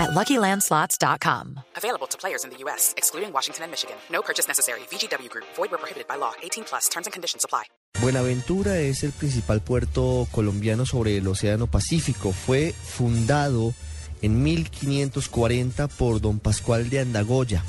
at LuckyLandSlots.com. Available to players in the U.S., excluding Washington and Michigan. No purchase necessary. VGW Group. Void where prohibited by law. 18 plus. Terms and conditions apply. Buenaventura es el principal puerto colombiano sobre el Océano Pacífico. Fue fundado en 1540 por don Pascual de Andagoya.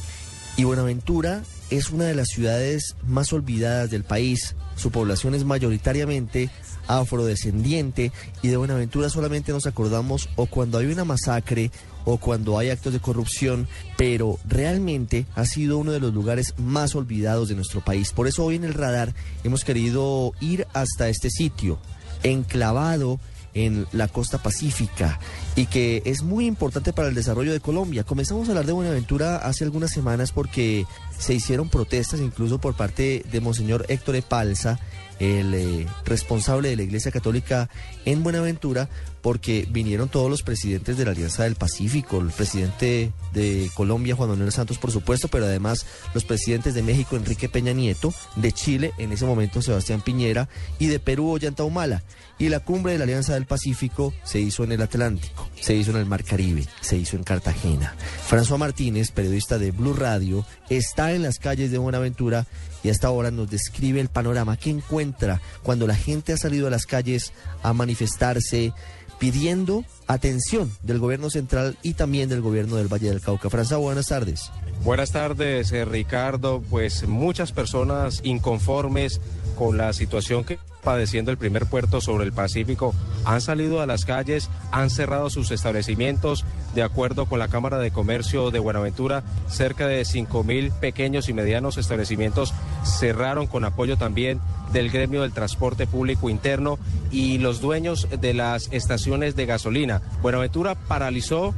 Y Buenaventura es una de las ciudades más olvidadas del país. Su población es mayoritariamente afrodescendiente y de Buenaventura solamente nos acordamos o cuando hay una masacre o cuando hay actos de corrupción, pero realmente ha sido uno de los lugares más olvidados de nuestro país. Por eso hoy en el radar hemos querido ir hasta este sitio, enclavado en la costa pacífica y que es muy importante para el desarrollo de Colombia. Comenzamos a hablar de Buenaventura hace algunas semanas porque se hicieron protestas incluso por parte de Monseñor Héctor Epalza, el eh, responsable de la Iglesia Católica en Buenaventura, porque vinieron todos los presidentes de la Alianza del Pacífico, el presidente de Colombia, Juan Manuel Santos, por supuesto, pero además los presidentes de México, Enrique Peña Nieto, de Chile, en ese momento Sebastián Piñera, y de Perú, Ollanta Humala. Y la cumbre de la Alianza del Pacífico se hizo en el Atlántico, se hizo en el Mar Caribe, se hizo en Cartagena. François Martínez, periodista de Blue Radio, está en las calles de Buenaventura y hasta ahora nos describe el panorama que encuentra cuando la gente ha salido a las calles a manifestarse pidiendo atención del gobierno central y también del gobierno del Valle del Cauca. François, buenas tardes. Buenas tardes, eh, Ricardo. Pues muchas personas inconformes con la situación que padeciendo el primer puerto sobre el Pacífico han salido a las calles, han cerrado sus establecimientos. De acuerdo con la Cámara de Comercio de Buenaventura, cerca de 5 mil pequeños y medianos establecimientos cerraron con apoyo también del gremio del transporte público interno y los dueños de las estaciones de gasolina. Buenaventura paralizó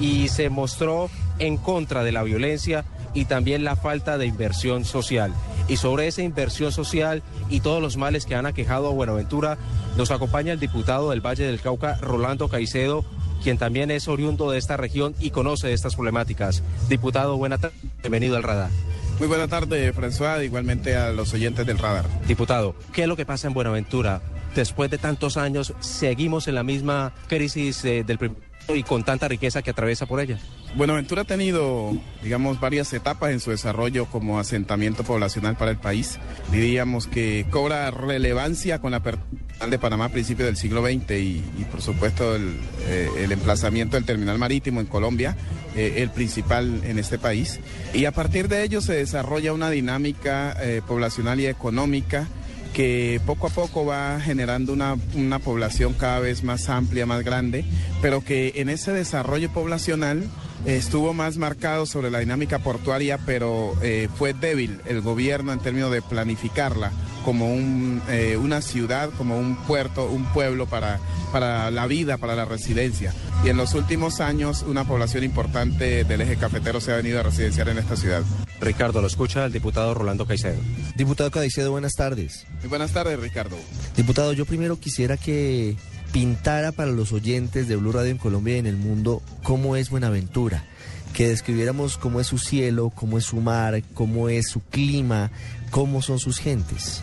y se mostró en contra de la violencia y también la falta de inversión social. Y sobre esa inversión social y todos los males que han aquejado a Buenaventura, nos acompaña el diputado del Valle del Cauca, Rolando Caicedo, quien también es oriundo de esta región y conoce estas problemáticas. Diputado, buena tarde, bienvenido al radar. Muy buena tarde, François, igualmente a los oyentes del radar. Diputado, ¿qué es lo que pasa en Buenaventura? Después de tantos años, seguimos en la misma crisis eh, del primer y con tanta riqueza que atraviesa por ella. Buenaventura ha tenido, digamos, varias etapas en su desarrollo como asentamiento poblacional para el país. Diríamos que cobra relevancia con la apertura de Panamá a principios del siglo XX y, por supuesto, el, eh, el, emplazamiento del terminal marítimo en Colombia, eh, el principal en este país. Y a partir de ello se desarrolla una dinámica eh, poblacional y económica que poco a poco va generando una, una, población cada vez más amplia, más grande, pero que en ese desarrollo poblacional eh, estuvo más marcado sobre la dinámica portuaria, pero eh, fue débil el gobierno en términos de planificarla como un, eh, una ciudad, como un puerto, un pueblo para, para la vida, para la residencia. Y en los últimos años una población importante del eje cafetero se ha venido a residenciar en esta ciudad. Ricardo, lo escucha el diputado Rolando Caicedo. Diputado Caicedo, buenas tardes. Muy buenas tardes, Ricardo. Diputado, yo primero quisiera que pintara para los oyentes de Blue Radio en Colombia y en el mundo cómo es Buenaventura, que describiéramos cómo es su cielo, cómo es su mar, cómo es su clima, cómo son sus gentes.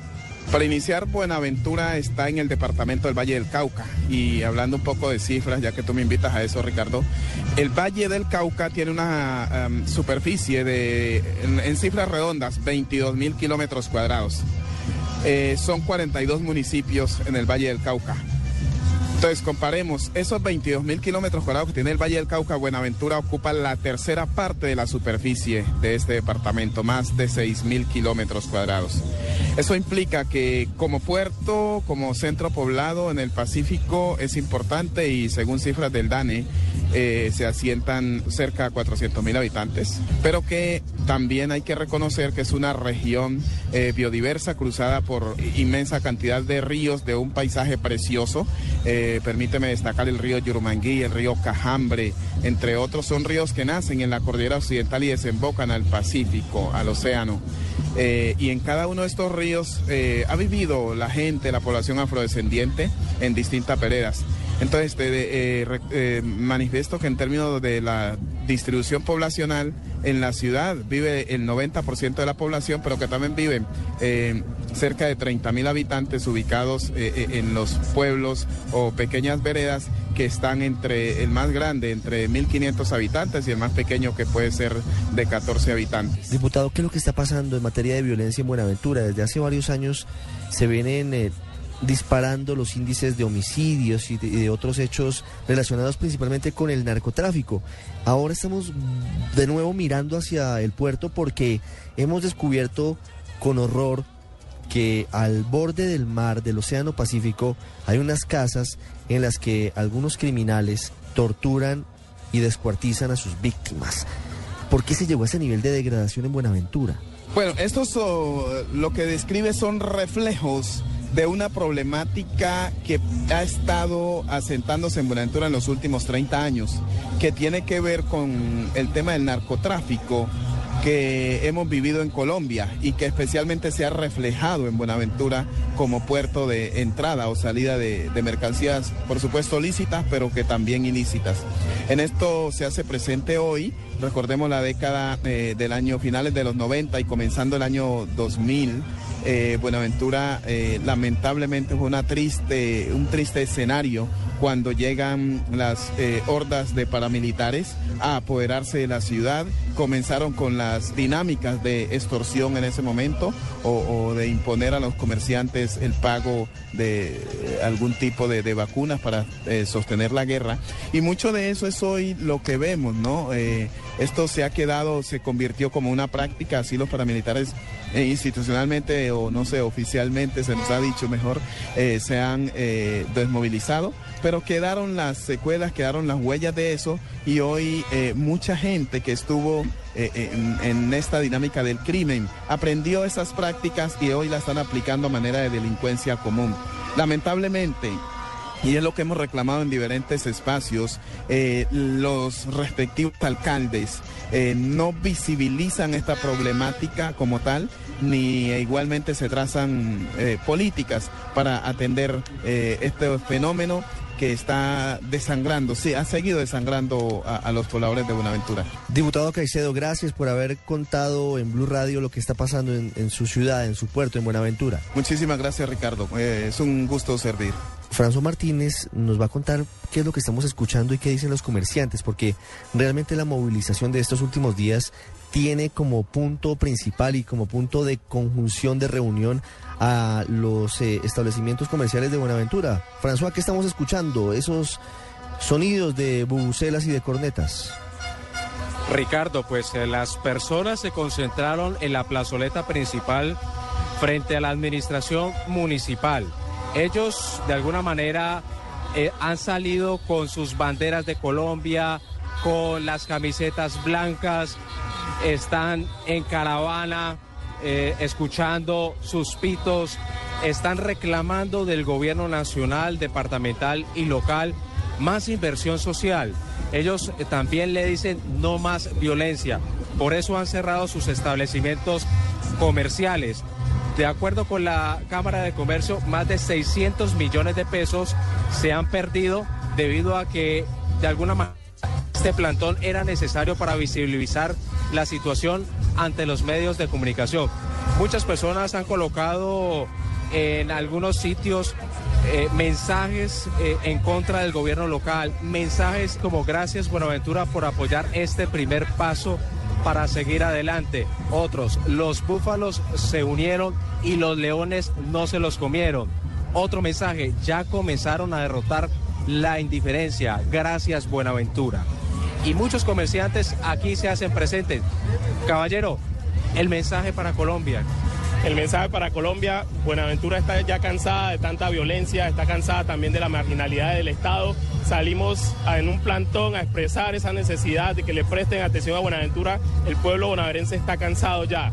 Para iniciar, Buenaventura está en el departamento del Valle del Cauca. Y hablando un poco de cifras, ya que tú me invitas a eso, Ricardo, el Valle del Cauca tiene una superficie de, en, en, cifras redondas, 22 mil kilómetros cuadrados. Eh, son 42 municipios en el Valle del Cauca. Entonces, comparemos esos 22 mil kilómetros cuadrados que tiene el Valle del Cauca, Buenaventura ocupa la tercera parte de la superficie de este departamento, más de 6 mil kilómetros cuadrados. Eso implica que como puerto, como centro poblado en el Pacífico es importante y según cifras del DANE, eh, se asientan cerca de 400 mil habitantes, pero que también hay que reconocer que es una región eh, biodiversa cruzada por inmensa cantidad de ríos de un paisaje precioso. Eh, permíteme destacar el río Yurumangui, el río Cajambre, entre otros son ríos que nacen en la cordillera occidental y desembocan al Pacífico, al océano. eh, y en cada uno de estos ríos ha vivido la gente, la población afrodescendiente en distintas veredas. Entonces, eh, manifiesto que en términos de la distribución poblacional en la ciudad vive el 90% de la población, pero que también viven cerca de 30 mil habitantes ubicados en los pueblos o pequeñas veredas que están entre el más grande, entre 1.500 habitantes, y el más pequeño que puede ser de 14 habitantes. Diputado, ¿qué es lo que está pasando en materia de violencia en Buenaventura? Desde hace varios años se vienen eh, disparando los índices de homicidios y de, otros hechos relacionados principalmente con el narcotráfico. Ahora estamos de nuevo mirando hacia el puerto porque hemos descubierto con horror que al borde del mar del Océano Pacífico hay unas casas en las que algunos criminales torturan y descuartizan a sus víctimas. ¿Por qué se llegó a ese nivel de degradación en Buenaventura? Bueno, esto lo que describe son reflejos de una problemática que ha estado asentándose en Buenaventura en los últimos 30 años, que tiene que ver con el tema del narcotráfico que hemos vivido en Colombia y que especialmente se ha reflejado en Buenaventura como puerto de entrada o salida de, mercancías, por supuesto lícitas, pero que también ilícitas. En esto se hace presente hoy, recordemos la década eh, del año finales de los 90 y comenzando el año 2000, eh, Buenaventura eh, lamentablemente fue una triste, un triste escenario cuando llegan las hordas de paramilitares a apoderarse de la ciudad. Comenzaron con las dinámicas de extorsión en ese momento o, de imponer a los comerciantes el pago de algún tipo de, vacunas para sostener la guerra. Y mucho de eso es hoy lo que vemos, ¿no? esto se ha quedado, se convirtió como una práctica, así los paramilitares institucionalmente o no sé, oficialmente se nos ha dicho mejor, eh, se han eh, desmovilizado, pero quedaron las secuelas, quedaron las huellas de eso y hoy eh, mucha gente que estuvo en, en, esta dinámica del crimen aprendió esas prácticas y hoy la están aplicando a manera de delincuencia común. Lamentablemente, y es lo que hemos reclamado en diferentes espacios, eh, los respectivos alcaldes eh, no visibilizan esta problemática como tal, ni igualmente se trazan eh, políticas para atender este fenómeno que está desangrando, sí, ha seguido desangrando a, los pobladores de Buenaventura. Diputado Caicedo, gracias por haber contado en Blue Radio lo que está pasando en, su ciudad, en su puerto, en Buenaventura. Muchísimas gracias, Ricardo. es un gusto servir. François Martínez nos va a contar qué es lo que estamos escuchando y qué dicen los comerciantes, porque realmente la movilización de estos últimos días tiene como punto principal y como punto de conjunción de reunión a los eh, establecimientos comerciales de Buenaventura. François, ¿qué estamos escuchando? Esos sonidos de bubucelas y de cornetas. Ricardo, pues eh, las personas se concentraron en la plazoleta principal frente a la administración municipal. Ellos de alguna manera eh, han salido con sus banderas de Colombia, con las camisetas blancas, están en caravana eh, escuchando sus pitos, están reclamando del gobierno nacional, departamental y local más inversión social. Ellos eh, también le dicen no más violencia. Por eso han cerrado sus establecimientos comerciales. De acuerdo con la Cámara de Comercio, más de 600 millones de pesos se han perdido debido a que de alguna manera este plantón era necesario para visibilizar la situación ante los medios de comunicación. Muchas personas han colocado en algunos sitios eh, mensajes eh, en contra del gobierno local, mensajes como gracias Buenaventura por apoyar este primer paso para seguir adelante. Otros, los búfalos se unieron y los leones no se los comieron. Otro mensaje, ya comenzaron a derrotar la indiferencia. Gracias Buenaventura. Y muchos comerciantes aquí se hacen presentes. Caballero, el mensaje para Colombia. El mensaje para Colombia, Buenaventura está ya cansada de tanta violencia, está cansada también de la marginalidad del Estado. Salimos en un plantón a expresar esa necesidad de que le presten atención a Buenaventura. El pueblo bonaverense está cansado ya.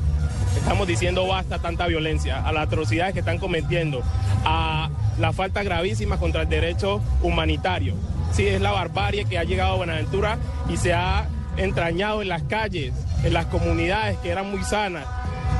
Estamos diciendo basta tanta violencia, a las atrocidades que están cometiendo, a la falta gravísima contra el derecho humanitario. Sí, es la barbarie que ha llegado a Buenaventura y se ha entrañado en las calles, en las comunidades que eran muy sanas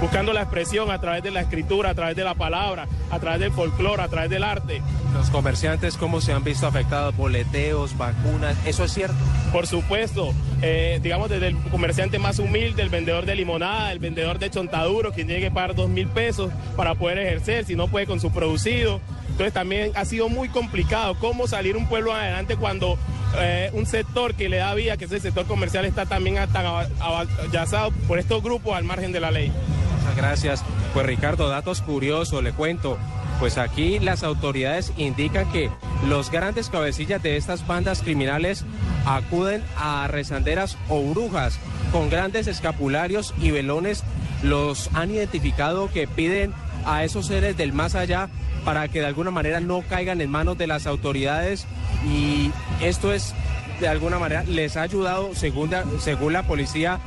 buscando la expresión a través de la escritura, a través de la palabra, a través del folclore, a través del arte. Los comerciantes, ¿cómo se han visto afectados? Boleteos, vacunas, ¿eso es cierto? Por supuesto, eh, digamos desde el comerciante más humilde, el vendedor de limonada, el vendedor de chontaduro, quien llegue a pagar dos mil pesos para poder ejercer, si no puede con su producido. Entonces también ha sido muy complicado cómo salir un pueblo adelante cuando eh, un sector que le da vía, que es el sector comercial, está también tan avallazado por estos grupos al margen de la ley. Muchas gracias. Pues Ricardo, datos curiosos, le cuento. Pues aquí las autoridades indican que los grandes cabecillas de estas bandas criminales acuden a rezanderas o brujas con grandes escapularios y velones. Los han identificado que piden a esos seres del más allá para que de alguna manera no caigan en manos de las autoridades y esto es de alguna manera les ha ayudado según, según la policía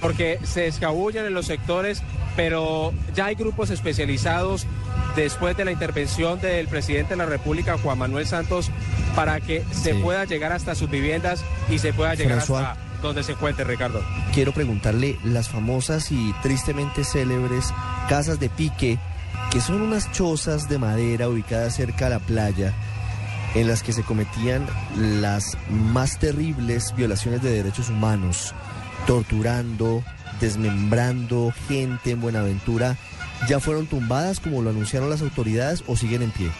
porque se escabullen en los sectores pero ya hay grupos especializados después de la intervención del presidente de la República, Juan Manuel Santos, para que se pueda llegar hasta sus viviendas y se pueda llegar hasta donde se encuentre, Ricardo. Quiero preguntarle las famosas y tristemente célebres casas de pique, que son unas chozas de madera ubicadas cerca a la playa, en las que se cometían las más terribles violaciones de derechos humanos, torturando, desmembrando gente en Buenaventura ya fueron tumbadas como lo anunciaron las autoridades o siguen en pie?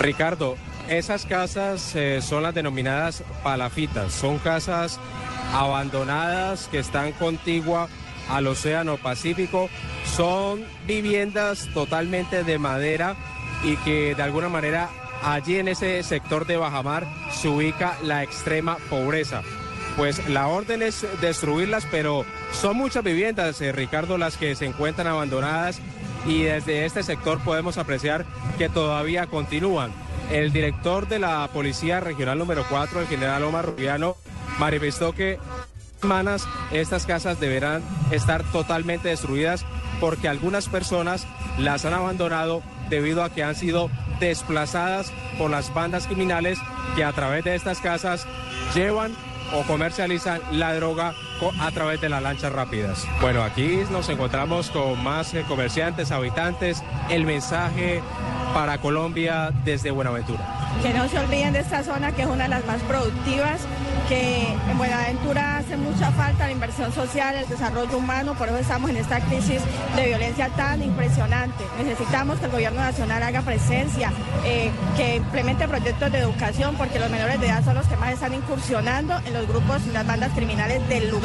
Ricardo, esas casas eh, son las denominadas palafitas, son casas abandonadas que están contigua al Océano Pacífico, son viviendas totalmente de madera y que de alguna manera allí en ese sector de Bajamar se ubica la extrema pobreza. Pues la orden es destruirlas, pero son muchas viviendas, eh, Ricardo, las que se encuentran abandonadas y desde este sector podemos apreciar que todavía continúan. El director de la Policía Regional número 4, el general Omar Rubiano, manifestó que semanas estas casas deberán estar totalmente destruidas porque algunas personas las han abandonado debido a que han sido desplazadas por las bandas criminales que a través de estas casas llevan o comercializan la droga a través de las lanchas rápidas. Bueno, aquí nos encontramos con más eh, comerciantes, habitantes. El mensaje para Colombia desde Buenaventura. Que no se olviden de esta zona que es una de las más productivas, que en Buenaventura hace mucha falta la inversión social, el desarrollo humano, por eso estamos en esta crisis de violencia tan impresionante. Necesitamos que el gobierno nacional haga presencia, eh, que implemente proyectos de educación, porque los menores de edad son los que más están incursionando en los grupos y las bandas criminales del lugar.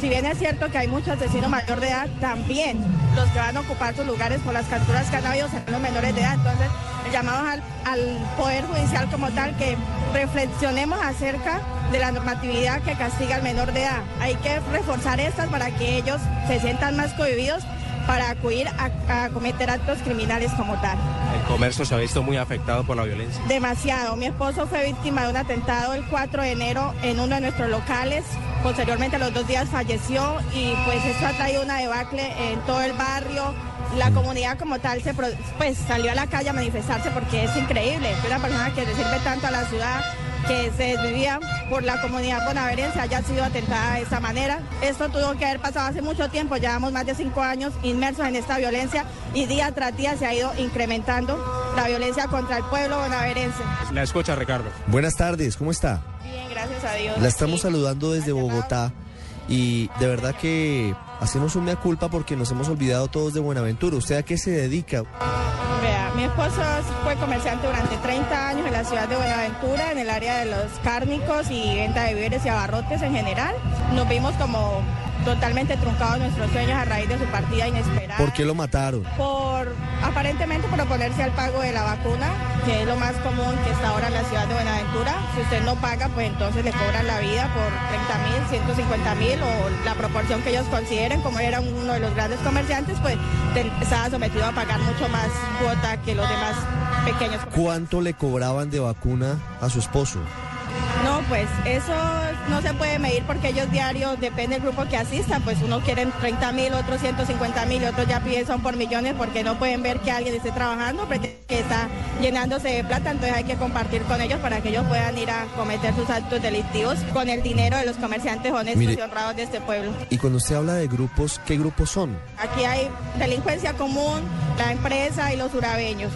Si bien es cierto que hay muchos asesinos mayor de edad, también los que van a ocupar sus lugares por las capturas que han habido serán los menores de edad. Entonces, llamamos al, al Poder Judicial como tal que reflexionemos acerca de la normatividad que castiga al menor de edad. Hay que reforzar estas para que ellos se sientan más cohibidos para acudir a, cometer actos criminales como tal. ¿El comercio se ha visto muy afectado por la violencia? Demasiado. Mi esposo fue víctima de un atentado el 4 de enero en uno de nuestros locales. Posteriormente, a los dos días falleció y pues esto ha traído una debacle en todo el barrio la comunidad como tal se pues salió a la calle a manifestarse porque es increíble que una persona que le sirve tanto a la ciudad que se desvivía por la comunidad bonaverense haya sido atentada de esa manera. Esto tuvo que haber pasado hace mucho tiempo, llevamos más de cinco años inmersos en esta violencia y día tras día se ha ido incrementando la violencia contra el pueblo bonaverense. La escucha, Ricardo. Buenas tardes, ¿cómo está? Bien, gracias a Dios. La estamos saludando desde Bogotá y de verdad que hacemos una culpa porque nos hemos olvidado todos de Buenaventura. ¿Usted a qué se dedica? Mi esposo fue comerciante durante 30 años en la ciudad de Buenaventura, en el área de los cárnicos y venta de víveres y abarrotes en general. Nos vimos como totalmente truncados nuestros sueños a raíz de su partida inesperada. ¿Por qué lo mataron? Por aparentemente por oponerse al pago de la vacuna, que es lo más común que está ahora en la ciudad de Buenaventura. Si usted no paga, pues entonces le cobran la vida por 30 mil, 150 mil o la proporción que ellos consideren. Como era uno de los grandes comerciantes, pues estaba sometido a pagar mucho más cuota que los demás pequeños. ¿Cuánto le cobraban de vacuna a su esposo? Pues eso no se puede medir porque ellos diarios, depende del grupo que asistan, pues uno quiere 30 mil, otros 150 mil, otros ya piden son por millones porque no pueden ver que alguien esté trabajando, que está llenándose de plata, entonces hay que compartir con ellos para que ellos puedan ir a cometer sus actos delictivos con el dinero de los comerciantes honestos y honrados de este pueblo. Y cuando usted habla de grupos, ¿qué grupos son? Aquí hay delincuencia común, la empresa y los urabeños.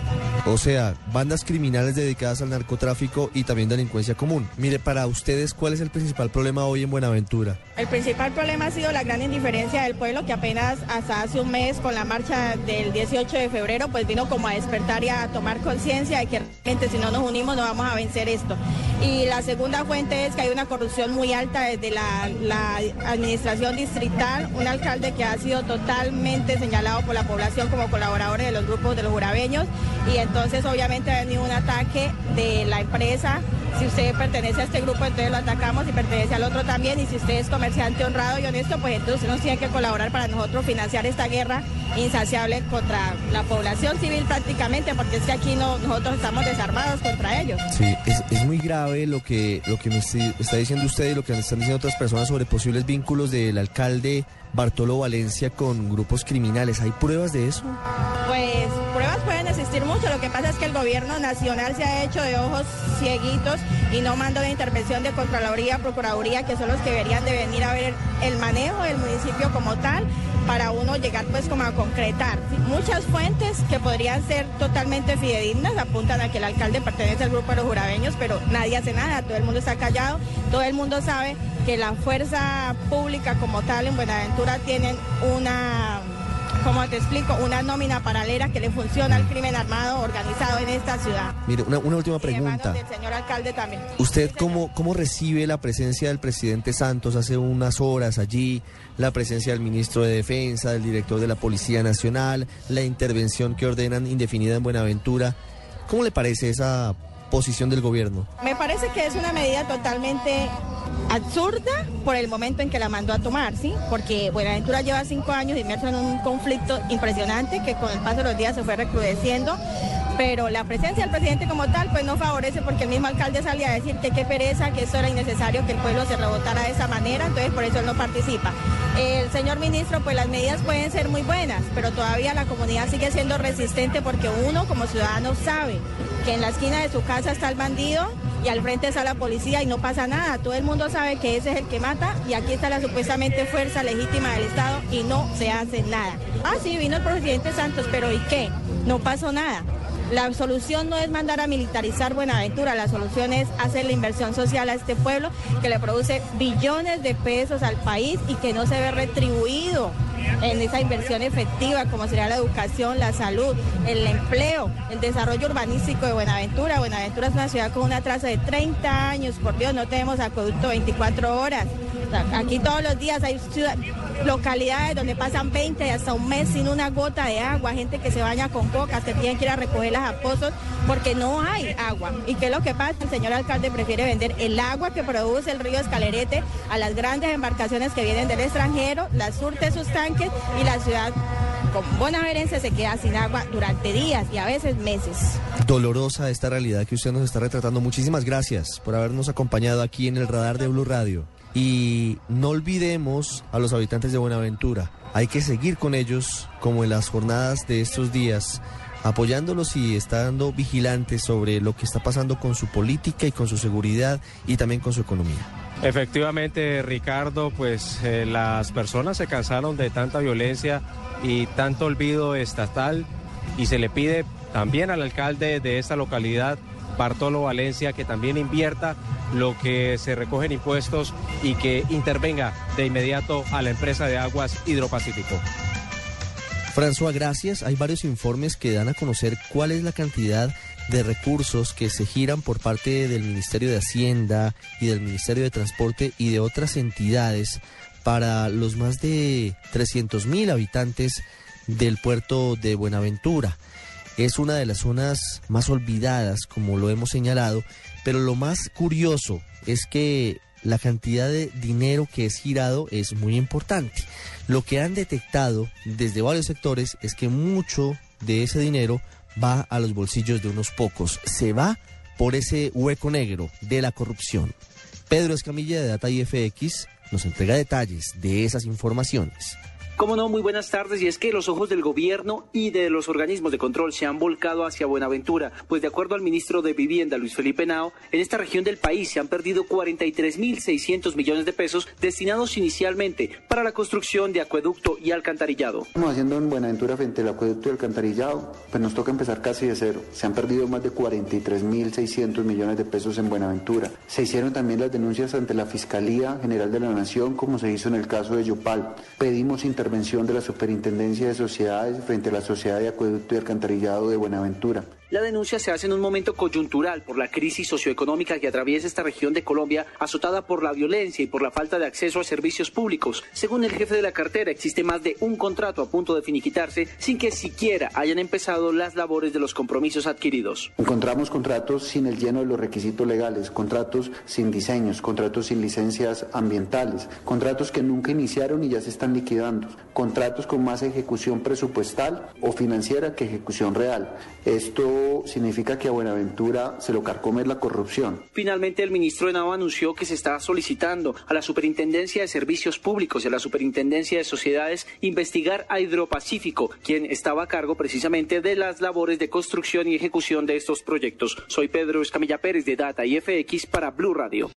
O sea, bandas criminales dedicadas al narcotráfico y también delincuencia común. Mire, para ustedes, ¿cuál es el principal problema hoy en Buenaventura? El principal problema ha sido la gran indiferencia del pueblo que apenas hasta hace un mes con la marcha del 18 de febrero pues vino como a despertar y a tomar conciencia de que realmente si no nos unimos no vamos a vencer esto. Y la segunda fuente es que hay una corrupción muy alta desde la, administración distrital, un alcalde que ha sido totalmente señalado por la población como colaborador de los grupos de los jurabeños y entonces obviamente ha venido un ataque de la empresa si usted pertenece a este grupo, entonces lo atacamos y pertenece al otro también. Y si usted es comerciante honrado y honesto, pues entonces usted nos tiene que colaborar para nosotros financiar esta guerra insaciable contra la población civil prácticamente, porque es que aquí no, nosotros estamos desarmados contra ellos. Sí, es, muy grave lo que, lo que me está diciendo usted y lo que me están diciendo otras personas sobre posibles vínculos del alcalde Bartolo Valencia con grupos criminales. ¿Hay pruebas de eso? Pues pueden existir mucho. Lo que pasa es que el gobierno nacional se ha hecho de ojos cieguitos y no manda de intervención de Contraloría, Procuraduría, que son los que deberían de venir a ver el manejo del municipio como tal para uno llegar pues como a concretar. Muchas fuentes que podrían ser totalmente fidedignas apuntan a que el alcalde pertenece al grupo de los jurabeños, pero nadie hace nada, todo el mundo está callado, todo el mundo sabe que la fuerza pública como tal en Buenaventura tienen una como te explico, una nómina paralela que le funciona al crimen armado organizado en esta ciudad. Mire, una, última pregunta. Del señor alcalde también. ¿Usted cómo, cómo recibe la presencia del presidente Santos hace unas horas allí, la presencia del ministro de Defensa, del director de la Policía Nacional, la intervención que ordenan indefinida en Buenaventura? ¿Cómo le parece esa posición del gobierno? Me parece que es una medida totalmente absurda por el momento en que la mandó a tomar, ¿sí? Porque Buenaventura lleva cinco años inmerso en un conflicto impresionante que con el paso de los días se fue recrudeciendo pero la presencia del presidente como tal pues no favorece porque el mismo alcalde salía a decir que qué pereza, que eso era innecesario que el pueblo se rebotara de esa manera, entonces por eso él no participa. El señor ministro, pues las medidas pueden ser muy buenas, pero todavía la comunidad sigue siendo resistente porque uno como ciudadano sabe que en la esquina de su casa está el bandido y al frente está la policía y no pasa nada. Todo el mundo sabe que ese es el que mata y aquí está la supuestamente fuerza legítima del Estado y no se hace nada. Ah, sí, vino el presidente Santos, pero ¿y qué? No pasó nada. La solución no es mandar a militarizar Buenaventura, la solución es hacer la inversión social a este pueblo que le produce billones de pesos al país y que no se ve retribuido en esa inversión efectiva, como sería la educación, la salud, el empleo, el desarrollo urbanístico de Buenaventura. Buenaventura es una ciudad con una traza de 30 años, por Dios, no tenemos acueducto 24 horas. aquí todos los días hay localidades donde pasan 20 y hasta un mes sin una gota de agua, gente que se baña con cocas, que tienen que ir a recogerlas a pozos porque no hay agua. ¿Y qué es lo que pasa? El señor alcalde prefiere vender el agua que produce el río Escalerete a las grandes embarcaciones que vienen del extranjero, las surte sus tanques y la ciudad bonaverense se queda sin agua durante días y a veces meses. Dolorosa esta realidad que usted nos está retratando. Muchísimas gracias por habernos acompañado aquí en el radar de Blue Radio. Y no olvidemos a los habitantes de Buenaventura. Hay que seguir con ellos como en las jornadas de estos días apoyándolos y estando vigilantes sobre lo que está pasando con su política y con su seguridad y también con su economía. Efectivamente, Ricardo, pues eh, las personas se cansaron de tanta violencia y tanto olvido estatal y se le pide también al alcalde de esta localidad Bartolo Valencia que también invierta lo que se recogen impuestos y que intervenga de inmediato a la empresa de aguas Hidropacífico. François, gracias. Hay varios informes que dan a conocer cuál es la cantidad de recursos que se giran por parte del Ministerio de Hacienda y del Ministerio de Transporte y de otras entidades para los más de 300 mil habitantes del puerto de Buenaventura es una de las zonas más olvidadas, como lo hemos señalado, pero lo más curioso es que la cantidad de dinero que es girado es muy importante. Lo que han detectado desde varios sectores es que mucho de ese dinero va a los bolsillos de unos pocos, se va por ese hueco negro de la corrupción. Pedro Escamilla de Data IFX nos entrega detalles de esas informaciones. Cómo no, muy buenas tardes. Y es que los ojos del gobierno y de los organismos de control se han volcado hacia Buenaventura, pues de acuerdo al ministro de Vivienda, Luis Felipe Nao, en esta región del país se han perdido 43.600 millones de pesos destinados inicialmente para la construcción de acueducto y alcantarillado. Estamos haciendo en Buenaventura frente al acueducto y alcantarillado, pues nos toca empezar casi de cero. Se han perdido más de 43.600 millones de pesos en Buenaventura. Se hicieron también las denuncias ante la Fiscalía General de la Nación, como se hizo en el caso de Yopal. Pedimos intervención de la Superintendencia de Sociedades frente a la Sociedad de Acueducto y Alcantarillado de Buenaventura. La denuncia se hace en un momento coyuntural por la crisis socioeconómica que atraviesa esta región de Colombia, azotada por la violencia y por la falta de acceso a servicios públicos. Según el jefe de la cartera, existe más de un contrato a punto de finiquitarse sin que siquiera hayan empezado las labores de los compromisos adquiridos. Encontramos contratos sin el lleno de los requisitos legales, contratos sin diseños, contratos sin licencias ambientales, contratos que nunca iniciaron y ya se están liquidando, contratos con más ejecución presupuestal o financiera que ejecución real. Esto significa que a Buenaventura se lo carcome la corrupción. Finalmente, el ministro de Nava anunció que se está solicitando a la Superintendencia de Servicios Públicos y a la Superintendencia de Sociedades investigar a Hidropacífico, quien estaba a cargo precisamente de las labores de construcción y ejecución de estos proyectos. Soy Pedro Escamilla Pérez de Data y FX para Blue Radio.